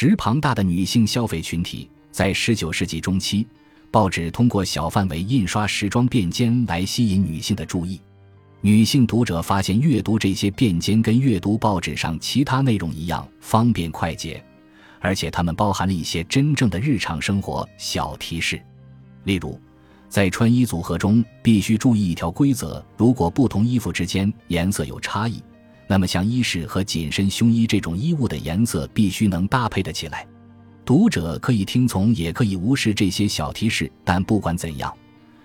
十庞大的女性消费群体，在十九世纪中期，报纸通过小范围印刷时装便笺来吸引女性的注意。女性读者发现，阅读这些便笺跟阅读报纸上其他内容一样方便快捷，而且它们包含了一些真正的日常生活小提示。例如，在穿衣组合中必须注意一条规则：如果不同衣服之间颜色有差异，那么像衣饰和紧身胸衣这种衣物的颜色必须能搭配得起来。读者可以听从，也可以无视这些小提示，但不管怎样。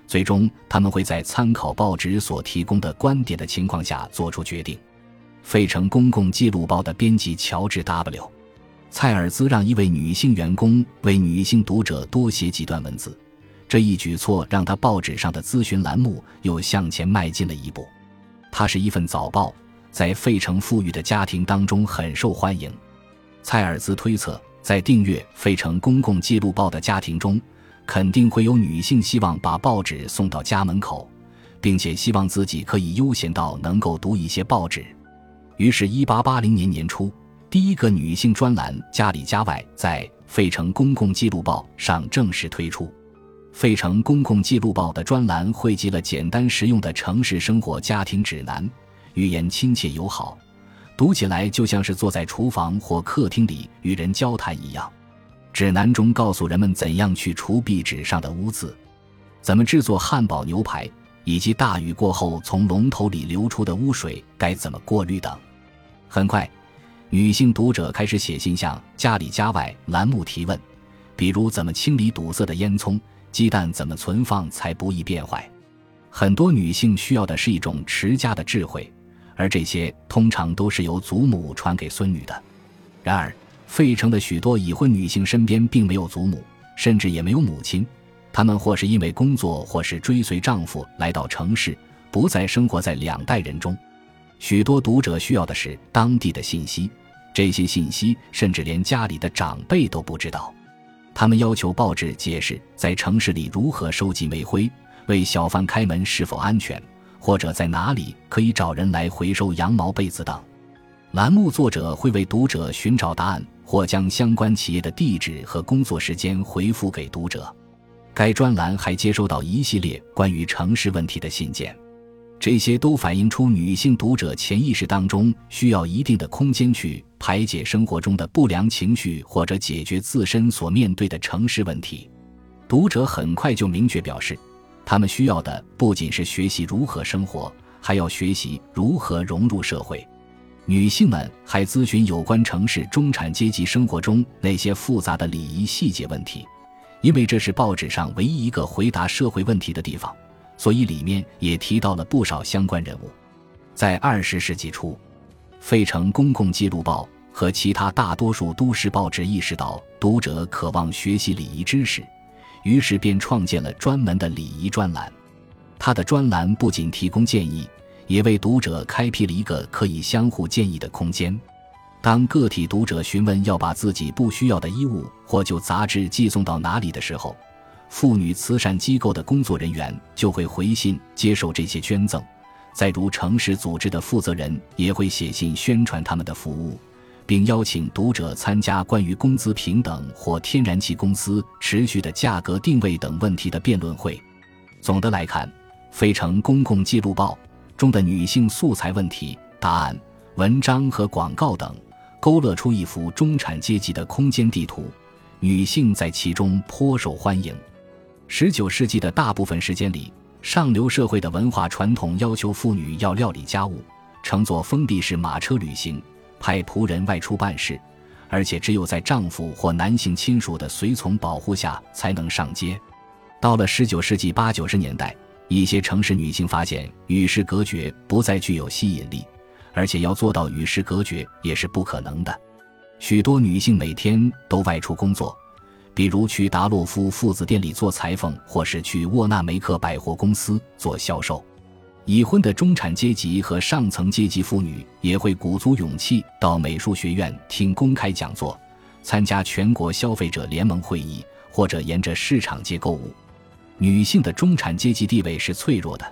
最终，他们会在参考报纸所提供的观点的情况下做出决定。费城公共记录报的编辑乔治 ·W· 蔡尔兹让一位女性员工为女性读者多写几段文字，这一举措让他报纸上的咨询栏目又向前迈进了一步。它是一份早报，在费城富裕的家庭当中很受欢迎。蔡尔兹推测，在订阅费城公共记录报的家庭中。肯定会有女性希望把报纸送到家门口，并且希望自己可以悠闲到能够读一些报纸。于是，1880年年初，第一个女性专栏《家里家外》在《费城公共记录报》上正式推出。《费城公共记录报》的专栏汇集了简单实用的城市生活家庭指南，语言亲切友好，读起来就像是坐在厨房或客厅里与人交谈一样。指南中告诉人们怎样去除壁纸上的污渍，怎么制作汉堡牛排，以及大雨过后从龙头里流出的污水该怎么过滤等。很快，女性读者开始写信向“家里家外”栏目提问，比如怎么清理堵塞的烟囱，鸡蛋怎么存放才不易变坏。很多女性需要的是一种持家的智慧，而这些通常都是由祖母传给孙女的。然而，费城的许多已婚女性身边并没有祖母，甚至也没有母亲。她们或是因为工作，或是追随丈夫来到城市，不再生活在两代人中。许多读者需要的是当地的信息，这些信息甚至连家里的长辈都不知道。他们要求报纸解释在城市里如何收集煤灰，为小贩开门是否安全，或者在哪里可以找人来回收羊毛被子等。栏目作者会为读者寻找答案。或将相关企业的地址和工作时间回复给读者。该专栏还接收到一系列关于城市问题的信件，这些都反映出女性读者潜意识当中需要一定的空间去排解生活中的不良情绪，或者解决自身所面对的城市问题。读者很快就明确表示，他们需要的不仅是学习如何生活，还要学习如何融入社会。女性们还咨询有关城市中产阶级生活中那些复杂的礼仪细节问题，因为这是报纸上唯一一个回答社会问题的地方，所以里面也提到了不少相关人物。在二十世纪初，《费城公共记录报》和其他大多数都市报纸意识到读者渴望学习礼仪知识，于是便创建了专门的礼仪专栏。他的专栏不仅提供建议。也为读者开辟了一个可以相互建议的空间。当个体读者询问要把自己不需要的衣物或旧杂志寄送到哪里的时候，妇女慈善机构的工作人员就会回信接受这些捐赠。再如城市组织的负责人也会写信宣传他们的服务，并邀请读者参加关于工资平等或天然气公司持续的价格定位等问题的辩论会。总的来看，《费城公共记录报》。中的女性素材问题、答案、文章和广告等，勾勒出一幅中产阶级的空间地图。女性在其中颇受欢迎。十九世纪的大部分时间里，上流社会的文化传统要求妇女要料理家务、乘坐封闭式马车旅行、派仆人外出办事，而且只有在丈夫或男性亲属的随从保护下才能上街。到了十九世纪八九十年代。一些城市女性发现与世隔绝不再具有吸引力，而且要做到与世隔绝也是不可能的。许多女性每天都外出工作，比如去达洛夫父子店里做裁缝，或是去沃纳梅克百货公司做销售。已婚的中产阶级和上层阶级妇女也会鼓足勇气到美术学院听公开讲座，参加全国消费者联盟会议，或者沿着市场街购物。女性的中产阶级地位是脆弱的，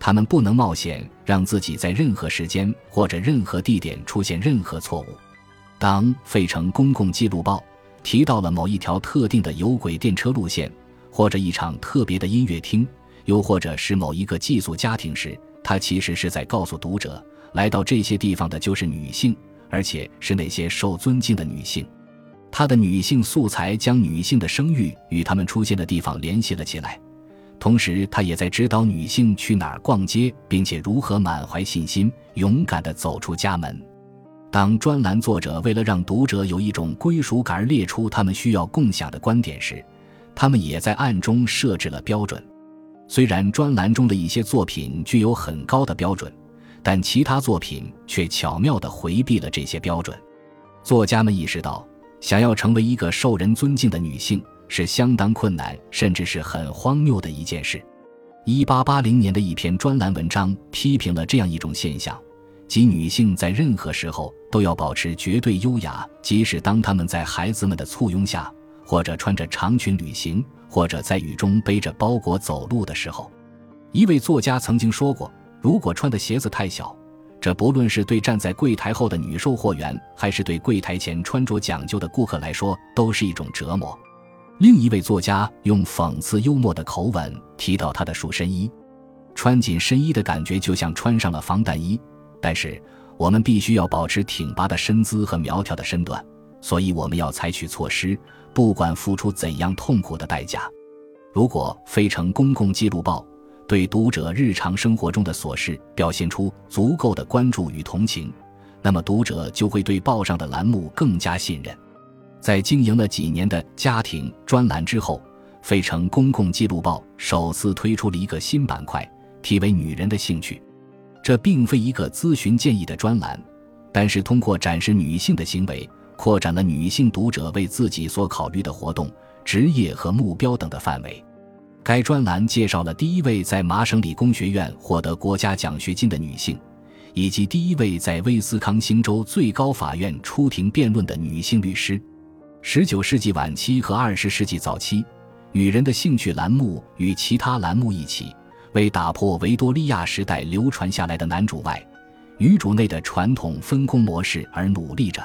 她们不能冒险让自己在任何时间或者任何地点出现任何错误。当《费城公共记录报》提到了某一条特定的有轨电车路线，或者一场特别的音乐厅，又或者是某一个寄宿家庭时，他其实是在告诉读者，来到这些地方的就是女性，而且是那些受尊敬的女性。他的女性素材将女性的声誉与他们出现的地方联系了起来，同时他也在指导女性去哪儿逛街，并且如何满怀信心、勇敢地走出家门。当专栏作者为了让读者有一种归属感而列出他们需要共享的观点时，他们也在暗中设置了标准。虽然专栏中的一些作品具有很高的标准，但其他作品却巧妙地回避了这些标准。作家们意识到，想要成为一个受人尊敬的女性是相当困难，甚至是很荒谬的一件事。1880年的一篇专栏文章批评了这样一种现象。即女性在任何时候都要保持绝对优雅，即使当她们在孩子们的簇拥下，或者穿着长裙旅行，或者在雨中背着包裹走路的时候。一位作家曾经说过：“如果穿的鞋子太小，这不论是对站在柜台后的女售货员，还是对柜台前穿着讲究的顾客来说，都是一种折磨。”另一位作家用讽刺幽默的口吻提到他的束身衣：“穿紧身衣的感觉就像穿上了防弹衣。”但是我们必须要保持挺拔的身姿和苗条的身段，所以我们要采取措施，不管付出怎样痛苦的代价。如果《费城公共记录报》对读者日常生活中的琐事表现出足够的关注与同情，那么读者就会对报上的栏目更加信任。在经营了几年的家庭专栏之后，《费城公共记录报》首次推出了一个新板块，题为“女人的兴趣”。这并非一个咨询建议的专栏，但是通过展示女性的行为，扩展了女性读者为自己所考虑的活动、职业和目标等的范围。该专栏介绍了第一位在麻省理工学院获得国家奖学金的女性，以及第一位在威斯康星州最高法院出庭辩论的女性律师。十九世纪晚期和二十世纪早期，女人的兴趣栏目与其他栏目一起。为打破维多利亚时代流传下来的男主外、女主内的传统分工模式而努力着。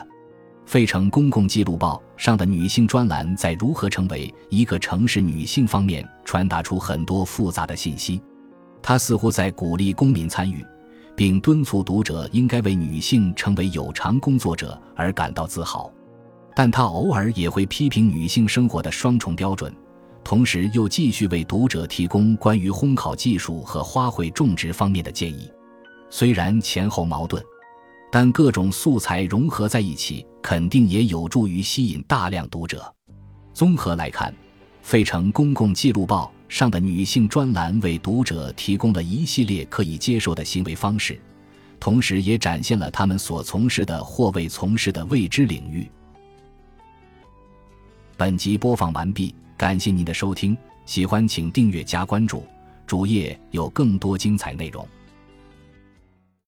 费城公共记录报上的女性专栏在如何成为一个城市女性方面传达出很多复杂的信息。她似乎在鼓励公民参与，并敦促读者应该为女性成为有偿工作者而感到自豪。但他偶尔也会批评女性生活的双重标准。同时又继续为读者提供关于烘烤技术和花卉种植方面的建议，虽然前后矛盾，但各种素材融合在一起，肯定也有助于吸引大量读者。综合来看，《费城公共记录报》上的女性专栏为读者提供了一系列可以接受的行为方式，同时也展现了他们所从事的或未从事的未知领域。本集播放完毕。感谢您的收听，喜欢请订阅加关注，主页有更多精彩内容。